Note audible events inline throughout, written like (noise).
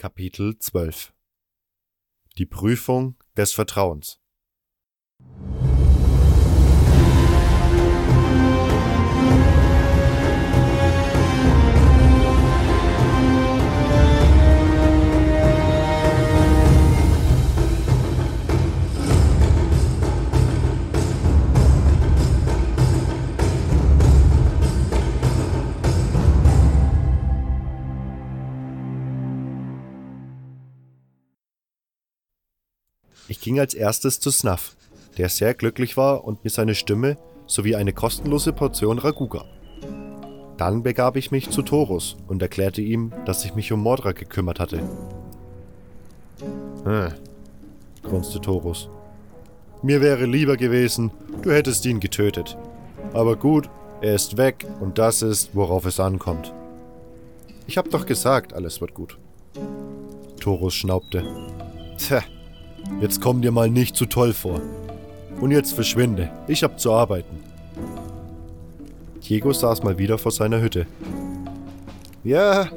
Kapitel 12 Die Prüfung des Vertrauens Ich ging als erstes zu Snuff, der sehr glücklich war und mir seine Stimme sowie eine kostenlose Portion Ragout gab. Dann begab ich mich zu Torus und erklärte ihm, dass ich mich um Mordra gekümmert hatte. Hm, grunzte Torus. Mir wäre lieber gewesen, du hättest ihn getötet. Aber gut, er ist weg und das ist, worauf es ankommt. Ich hab doch gesagt, alles wird gut. Torus schnaubte. Tja, Jetzt komm dir mal nicht zu toll vor. Und jetzt verschwinde. Ich hab zu arbeiten. Diego saß mal wieder vor seiner Hütte. Ja,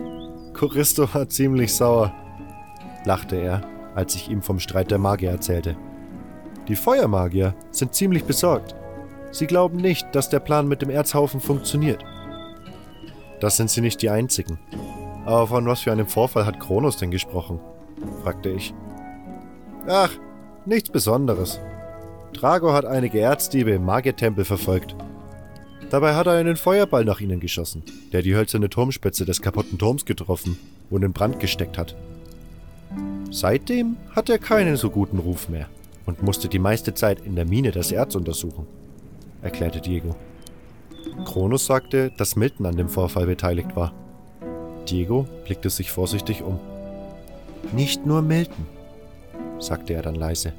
Choristo war ziemlich sauer, lachte er, als ich ihm vom Streit der Magier erzählte. Die Feuermagier sind ziemlich besorgt. Sie glauben nicht, dass der Plan mit dem Erzhaufen funktioniert. Das sind sie nicht die einzigen. Aber von was für einem Vorfall hat Kronos denn gesprochen? fragte ich. Ach, nichts Besonderes. Drago hat einige Erzdiebe im Magiertempel verfolgt. Dabei hat er einen Feuerball nach ihnen geschossen, der die hölzerne Turmspitze des kaputten Turms getroffen und in Brand gesteckt hat. Seitdem hat er keinen so guten Ruf mehr und musste die meiste Zeit in der Mine das Erz untersuchen, erklärte Diego. Kronos sagte, dass Milton an dem Vorfall beteiligt war. Diego blickte sich vorsichtig um. Nicht nur Milton, sagte er dann leise.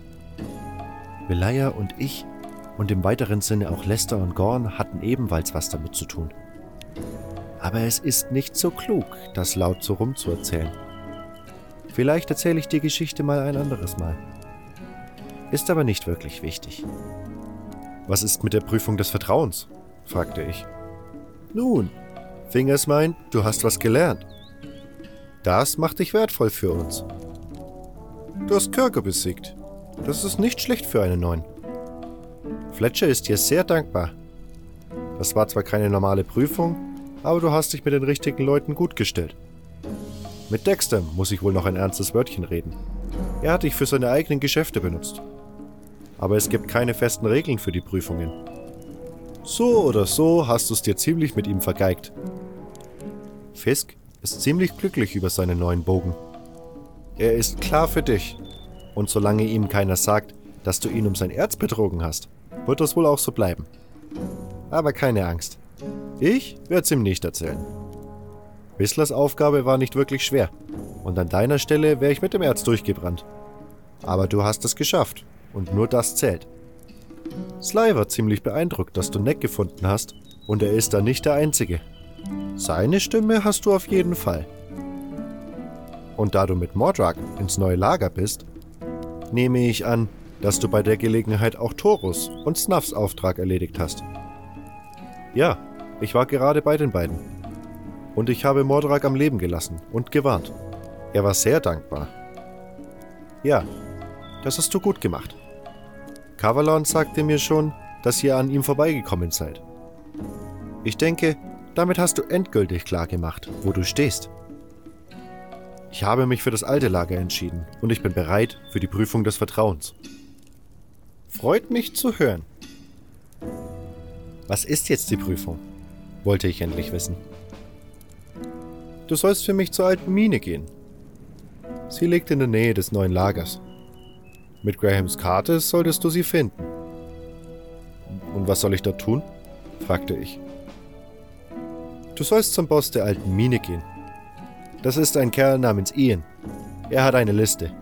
Velaya und ich und im weiteren Sinne auch Lester und Gorn hatten ebenfalls was damit zu tun. Aber es ist nicht so klug, das laut so rumzuerzählen. Vielleicht erzähle ich die Geschichte mal ein anderes Mal. Ist aber nicht wirklich wichtig. Was ist mit der Prüfung des Vertrauens? fragte ich. Nun, Fingers meint, du hast was gelernt. Das macht dich wertvoll für uns. Du hast Kirke besiegt. Das ist nicht schlecht für einen neuen. Fletcher ist dir sehr dankbar. Das war zwar keine normale Prüfung, aber du hast dich mit den richtigen Leuten gut gestellt. Mit Dexter muss ich wohl noch ein ernstes Wörtchen reden. Er hat dich für seine eigenen Geschäfte benutzt. Aber es gibt keine festen Regeln für die Prüfungen. So oder so hast du es dir ziemlich mit ihm vergeigt. Fisk ist ziemlich glücklich über seinen neuen Bogen. Er ist klar für dich. Und solange ihm keiner sagt, dass du ihn um sein Erz betrogen hast, wird das wohl auch so bleiben. Aber keine Angst. Ich werde es ihm nicht erzählen. Whistlers Aufgabe war nicht wirklich schwer. Und an deiner Stelle wäre ich mit dem Erz durchgebrannt. Aber du hast es geschafft. Und nur das zählt. Sly war ziemlich beeindruckt, dass du Neck gefunden hast. Und er ist da nicht der Einzige. Seine Stimme hast du auf jeden Fall. Und da du mit Mordrak ins neue Lager bist, nehme ich an, dass du bei der Gelegenheit auch Torus und Snuffs Auftrag erledigt hast. Ja, ich war gerade bei den beiden. Und ich habe Mordrak am Leben gelassen und gewarnt. Er war sehr dankbar. Ja, das hast du gut gemacht. Kavalon sagte mir schon, dass ihr an ihm vorbeigekommen seid. Ich denke, damit hast du endgültig klar gemacht, wo du stehst. Ich habe mich für das alte Lager entschieden und ich bin bereit für die Prüfung des Vertrauens. Freut mich zu hören. Was ist jetzt die Prüfung? wollte ich endlich wissen. Du sollst für mich zur alten Mine gehen. Sie liegt in der Nähe des neuen Lagers. Mit Grahams Karte solltest du sie finden. Und was soll ich da tun? fragte ich. Du sollst zum Boss der alten Mine gehen das ist ein Kerl namens Ian. Er hat eine Liste,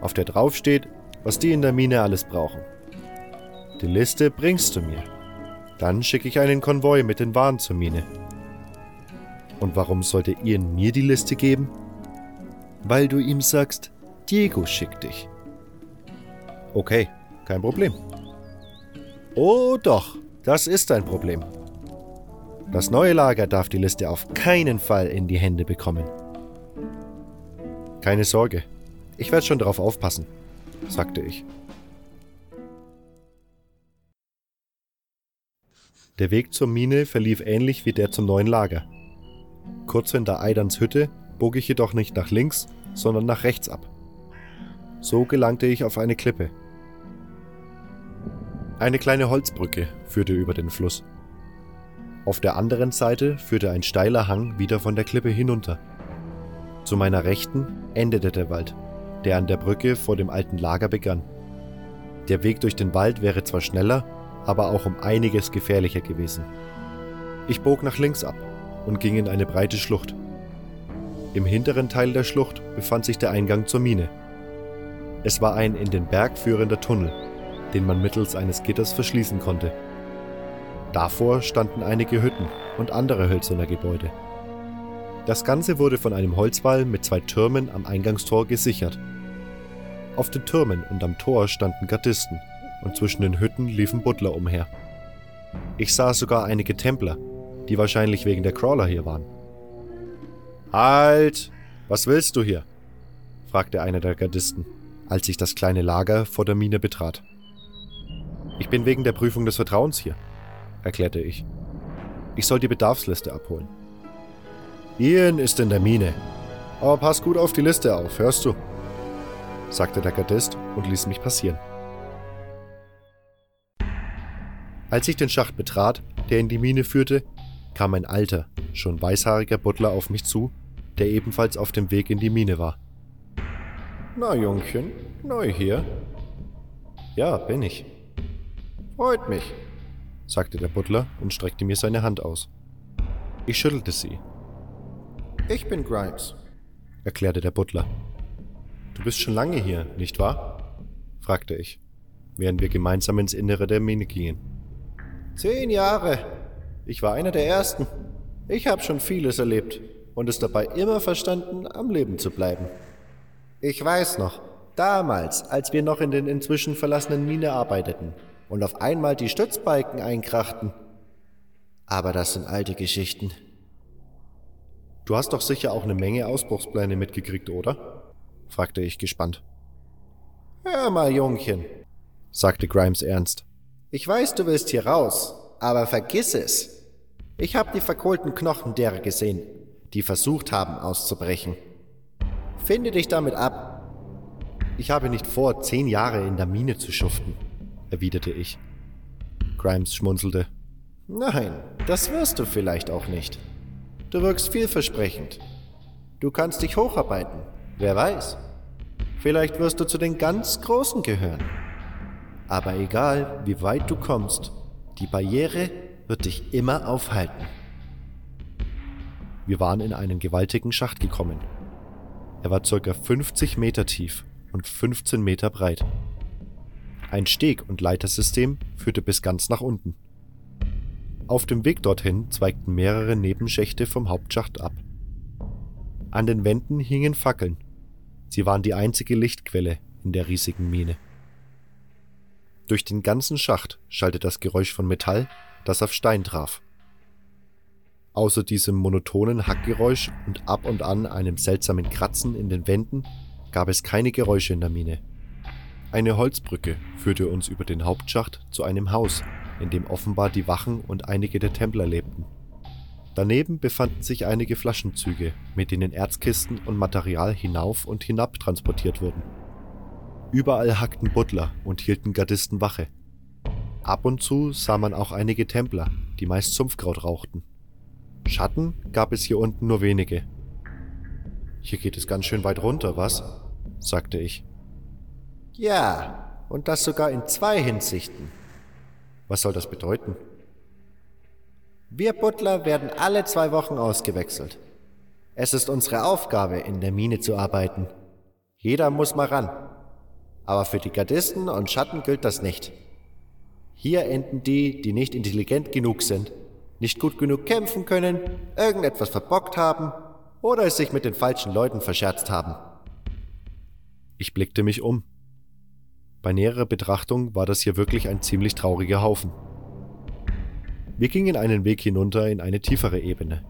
auf der drauf steht, was die in der Mine alles brauchen. Die Liste bringst du mir. Dann schicke ich einen Konvoi mit den Waren zur Mine. Und warum sollte Ian mir die Liste geben? Weil du ihm sagst, Diego schickt dich. Okay, kein Problem. Oh doch, das ist ein Problem. Das neue Lager darf die Liste auf keinen Fall in die Hände bekommen. Keine Sorge, ich werde schon darauf aufpassen, sagte ich. Der Weg zur Mine verlief ähnlich wie der zum neuen Lager. Kurz hinter Eidans Hütte bog ich jedoch nicht nach links, sondern nach rechts ab. So gelangte ich auf eine Klippe. Eine kleine Holzbrücke führte über den Fluss. Auf der anderen Seite führte ein steiler Hang wieder von der Klippe hinunter. Zu meiner Rechten endete der Wald, der an der Brücke vor dem alten Lager begann. Der Weg durch den Wald wäre zwar schneller, aber auch um einiges gefährlicher gewesen. Ich bog nach links ab und ging in eine breite Schlucht. Im hinteren Teil der Schlucht befand sich der Eingang zur Mine. Es war ein in den Berg führender Tunnel, den man mittels eines Gitters verschließen konnte. Davor standen einige Hütten und andere hölzerne Gebäude. Das Ganze wurde von einem Holzwall mit zwei Türmen am Eingangstor gesichert. Auf den Türmen und am Tor standen Gardisten und zwischen den Hütten liefen Butler umher. Ich sah sogar einige Templer, die wahrscheinlich wegen der Crawler hier waren. Halt! Was willst du hier? fragte einer der Gardisten, als ich das kleine Lager vor der Mine betrat. Ich bin wegen der Prüfung des Vertrauens hier, erklärte ich. Ich soll die Bedarfsliste abholen. Ian ist in der Mine. Aber pass gut auf die Liste auf, hörst du? sagte der Gardist und ließ mich passieren. Als ich den Schacht betrat, der in die Mine führte, kam ein alter, schon weißhaariger Butler auf mich zu, der ebenfalls auf dem Weg in die Mine war. Na, Jungchen, neu hier? Ja, bin ich. Freut mich, sagte der Butler und streckte mir seine Hand aus. Ich schüttelte sie. Ich bin Grimes, erklärte der Butler. Du bist schon lange hier, nicht wahr? fragte ich, während wir gemeinsam ins Innere der Mine gingen. Zehn Jahre. Ich war einer der Ersten. Ich habe schon vieles erlebt und es dabei immer verstanden, am Leben zu bleiben. Ich weiß noch, damals, als wir noch in den inzwischen verlassenen Mine arbeiteten und auf einmal die Stützbalken einkrachten. Aber das sind alte Geschichten. Du hast doch sicher auch eine Menge Ausbruchspläne mitgekriegt, oder? fragte ich gespannt. Hör mal, Jungchen, sagte Grimes ernst. Ich weiß, du willst hier raus, aber vergiss es. Ich habe die verkohlten Knochen derer gesehen, die versucht haben auszubrechen. Finde dich damit ab. Ich habe nicht vor, zehn Jahre in der Mine zu schuften, erwiderte ich. Grimes schmunzelte. Nein, das wirst du vielleicht auch nicht. Du wirkst vielversprechend. Du kannst dich hocharbeiten, wer weiß. Vielleicht wirst du zu den ganz Großen gehören. Aber egal, wie weit du kommst, die Barriere wird dich immer aufhalten. Wir waren in einen gewaltigen Schacht gekommen. Er war ca. 50 Meter tief und 15 Meter breit. Ein Steg- und Leitersystem führte bis ganz nach unten. Auf dem Weg dorthin zweigten mehrere Nebenschächte vom Hauptschacht ab. An den Wänden hingen Fackeln. Sie waren die einzige Lichtquelle in der riesigen Mine. Durch den ganzen Schacht schallte das Geräusch von Metall, das auf Stein traf. Außer diesem monotonen Hackgeräusch und ab und an einem seltsamen Kratzen in den Wänden gab es keine Geräusche in der Mine. Eine Holzbrücke führte uns über den Hauptschacht zu einem Haus, in dem offenbar die Wachen und einige der Templer lebten. Daneben befanden sich einige Flaschenzüge, mit denen Erzkisten und Material hinauf und hinab transportiert wurden. Überall hackten Butler und hielten Gardisten Wache. Ab und zu sah man auch einige Templer, die meist Sumpfkraut rauchten. Schatten gab es hier unten nur wenige. Hier geht es ganz schön weit runter, was? sagte ich. Ja, und das sogar in zwei Hinsichten. Was soll das bedeuten? Wir Butler werden alle zwei Wochen ausgewechselt. Es ist unsere Aufgabe, in der Mine zu arbeiten. Jeder muss mal ran. Aber für die Gardisten und Schatten gilt das nicht. Hier enden die, die nicht intelligent genug sind, nicht gut genug kämpfen können, irgendetwas verbockt haben oder es sich mit den falschen Leuten verscherzt haben. Ich blickte mich um. Bei näherer Betrachtung war das hier wirklich ein ziemlich trauriger Haufen. Wir gingen einen Weg hinunter in eine tiefere Ebene.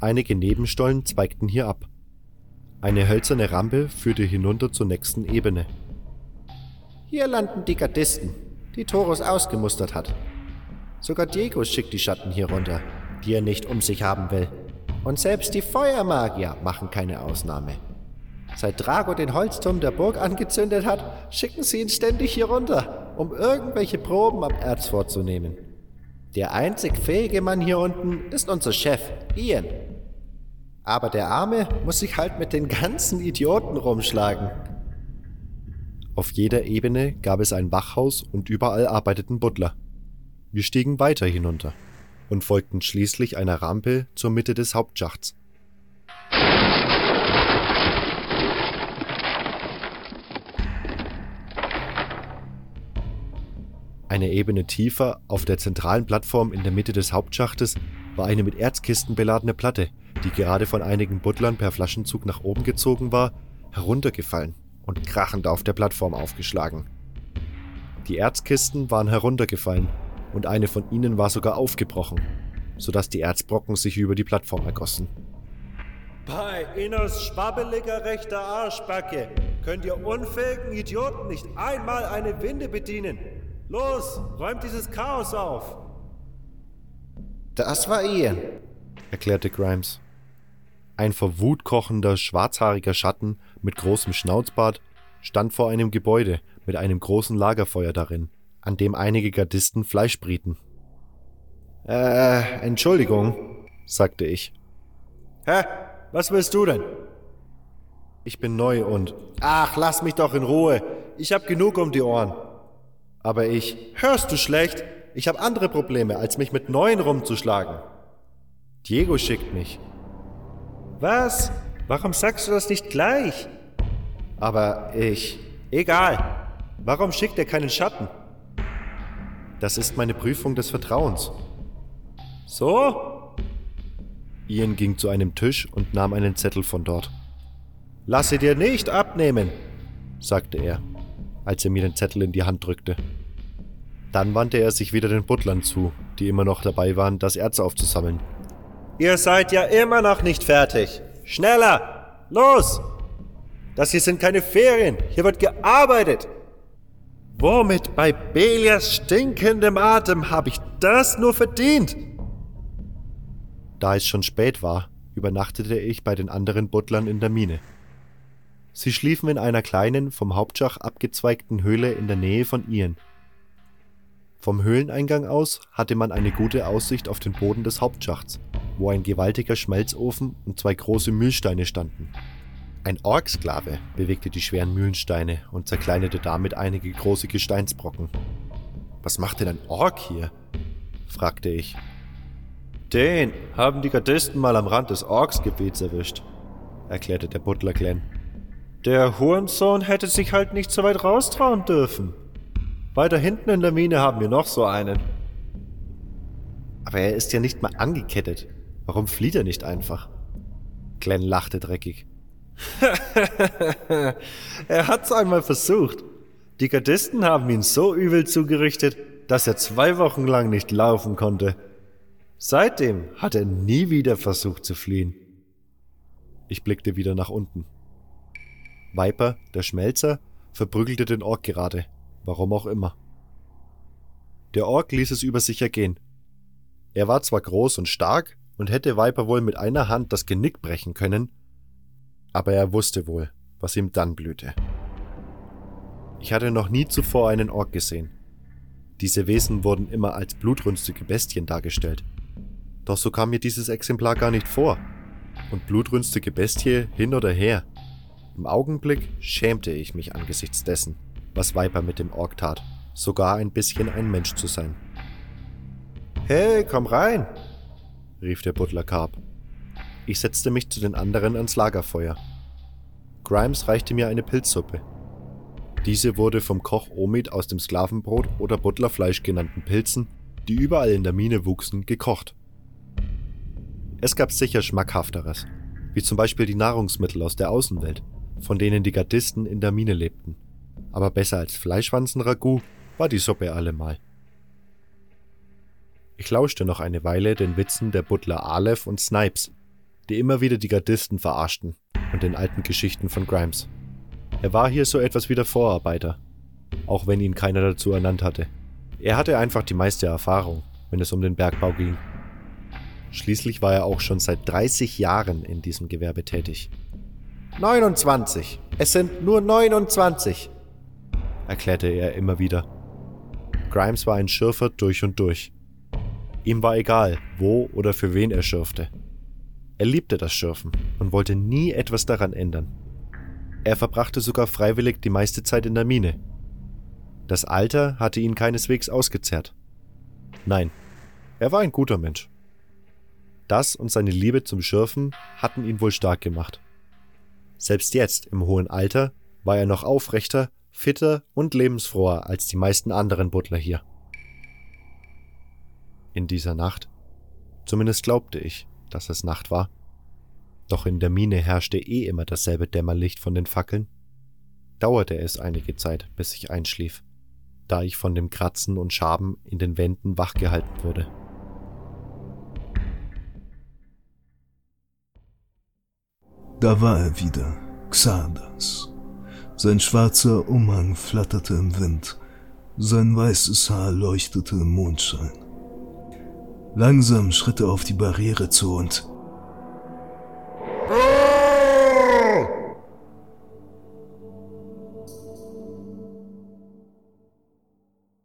Einige Nebenstollen zweigten hier ab. Eine hölzerne Rampe führte hinunter zur nächsten Ebene. Hier landen die Gardisten, die Torus ausgemustert hat. Sogar Diego schickt die Schatten hier runter, die er nicht um sich haben will. Und selbst die Feuermagier machen keine Ausnahme. Seit Drago den Holzturm der Burg angezündet hat, schicken sie ihn ständig hier runter, um irgendwelche Proben am Erz vorzunehmen. Der einzig fähige Mann hier unten ist unser Chef, Ian. Aber der Arme muss sich halt mit den ganzen Idioten rumschlagen. Auf jeder Ebene gab es ein Wachhaus und überall arbeiteten Butler. Wir stiegen weiter hinunter und folgten schließlich einer Rampe zur Mitte des Hauptschachts. Eine Ebene tiefer, auf der zentralen Plattform in der Mitte des Hauptschachtes, war eine mit Erzkisten beladene Platte, die gerade von einigen Butlern per Flaschenzug nach oben gezogen war, heruntergefallen und krachend auf der Plattform aufgeschlagen. Die Erzkisten waren heruntergefallen und eine von ihnen war sogar aufgebrochen, sodass die Erzbrocken sich über die Plattform ergossen. Bei Innos schwabbeliger rechter Arschbacke könnt ihr unfähigen Idioten nicht einmal eine Winde bedienen. Los, räumt dieses Chaos auf! Das war Ian, erklärte Grimes. Ein vor Wut kochender, schwarzhaariger Schatten mit großem Schnauzbart stand vor einem Gebäude mit einem großen Lagerfeuer darin, an dem einige Gardisten Fleisch brieten. Äh, Entschuldigung, sagte ich. Hä? Was willst du denn? Ich bin neu und. Ach, lass mich doch in Ruhe. Ich hab genug um die Ohren. Aber ich. Hörst du schlecht? Ich hab andere Probleme, als mich mit Neuen rumzuschlagen. Diego schickt mich. Was? Warum sagst du das nicht gleich? Aber ich. Egal. Warum schickt er keinen Schatten? Das ist meine Prüfung des Vertrauens. So? Ian ging zu einem Tisch und nahm einen Zettel von dort. Lass sie dir nicht abnehmen, sagte er, als er mir den Zettel in die Hand drückte. Dann wandte er sich wieder den Butlern zu, die immer noch dabei waren, das Erz aufzusammeln. Ihr seid ja immer noch nicht fertig. Schneller! Los! Das hier sind keine Ferien. Hier wird gearbeitet. Womit bei Belias stinkendem Atem habe ich das nur verdient? Da es schon spät war, übernachtete ich bei den anderen Butlern in der Mine. Sie schliefen in einer kleinen, vom Hauptschach abgezweigten Höhle in der Nähe von Ian. Vom Höhleneingang aus hatte man eine gute Aussicht auf den Boden des Hauptschachts, wo ein gewaltiger Schmelzofen und zwei große Mühlsteine standen. Ein Orksklave bewegte die schweren Mühlensteine und zerkleinerte damit einige große Gesteinsbrocken. Was macht denn ein Ork hier? fragte ich. Den haben die Gardisten mal am Rand des Orksgebiets erwischt, erklärte der Butler Glenn. Der Hurensohn hätte sich halt nicht so weit raustrauen dürfen. Weiter hinten in der Mine haben wir noch so einen. Aber er ist ja nicht mal angekettet. Warum flieht er nicht einfach? Glenn lachte dreckig. (laughs) er hat's einmal versucht. Die Gardisten haben ihn so übel zugerichtet, dass er zwei Wochen lang nicht laufen konnte. Seitdem hat er nie wieder versucht zu fliehen. Ich blickte wieder nach unten. Viper, der Schmelzer, verprügelte den Ork gerade, warum auch immer. Der Ork ließ es über sich ergehen. Er war zwar groß und stark und hätte Viper wohl mit einer Hand das Genick brechen können, aber er wusste wohl, was ihm dann blühte. Ich hatte noch nie zuvor einen Ork gesehen. Diese Wesen wurden immer als blutrünstige Bestien dargestellt. Doch so kam mir dieses Exemplar gar nicht vor. Und blutrünstige Bestie hin oder her. Im Augenblick schämte ich mich angesichts dessen, was Viper mit dem Ork tat, sogar ein bisschen ein Mensch zu sein. Hey, komm rein, rief der Butler Carp. Ich setzte mich zu den anderen ans Lagerfeuer. Grimes reichte mir eine Pilzsuppe. Diese wurde vom Koch Omid aus dem Sklavenbrot oder Butlerfleisch genannten Pilzen, die überall in der Mine wuchsen, gekocht. Es gab sicher schmackhafteres, wie zum Beispiel die Nahrungsmittel aus der Außenwelt, von denen die Gardisten in der Mine lebten. Aber besser als Fleischwanzen-Ragout war die Suppe allemal. Ich lauschte noch eine Weile den Witzen der Butler Aleph und Snipes, die immer wieder die Gardisten verarschten und den alten Geschichten von Grimes. Er war hier so etwas wie der Vorarbeiter, auch wenn ihn keiner dazu ernannt hatte. Er hatte einfach die meiste Erfahrung, wenn es um den Bergbau ging. Schließlich war er auch schon seit 30 Jahren in diesem Gewerbe tätig. 29. Es sind nur 29, erklärte er immer wieder. Grimes war ein Schürfer durch und durch. Ihm war egal, wo oder für wen er schürfte. Er liebte das Schürfen und wollte nie etwas daran ändern. Er verbrachte sogar freiwillig die meiste Zeit in der Mine. Das Alter hatte ihn keineswegs ausgezehrt. Nein, er war ein guter Mensch. Das und seine Liebe zum Schürfen hatten ihn wohl stark gemacht. Selbst jetzt, im hohen Alter, war er noch aufrechter, fitter und lebensfroher als die meisten anderen Butler hier. In dieser Nacht, zumindest glaubte ich, dass es Nacht war, doch in der Mine herrschte eh immer dasselbe Dämmerlicht von den Fackeln, dauerte es einige Zeit, bis ich einschlief, da ich von dem Kratzen und Schaben in den Wänden wachgehalten wurde. Da war er wieder, Xardas. Sein schwarzer Umhang flatterte im Wind, sein weißes Haar leuchtete im Mondschein. Langsam schritt er auf die Barriere zu und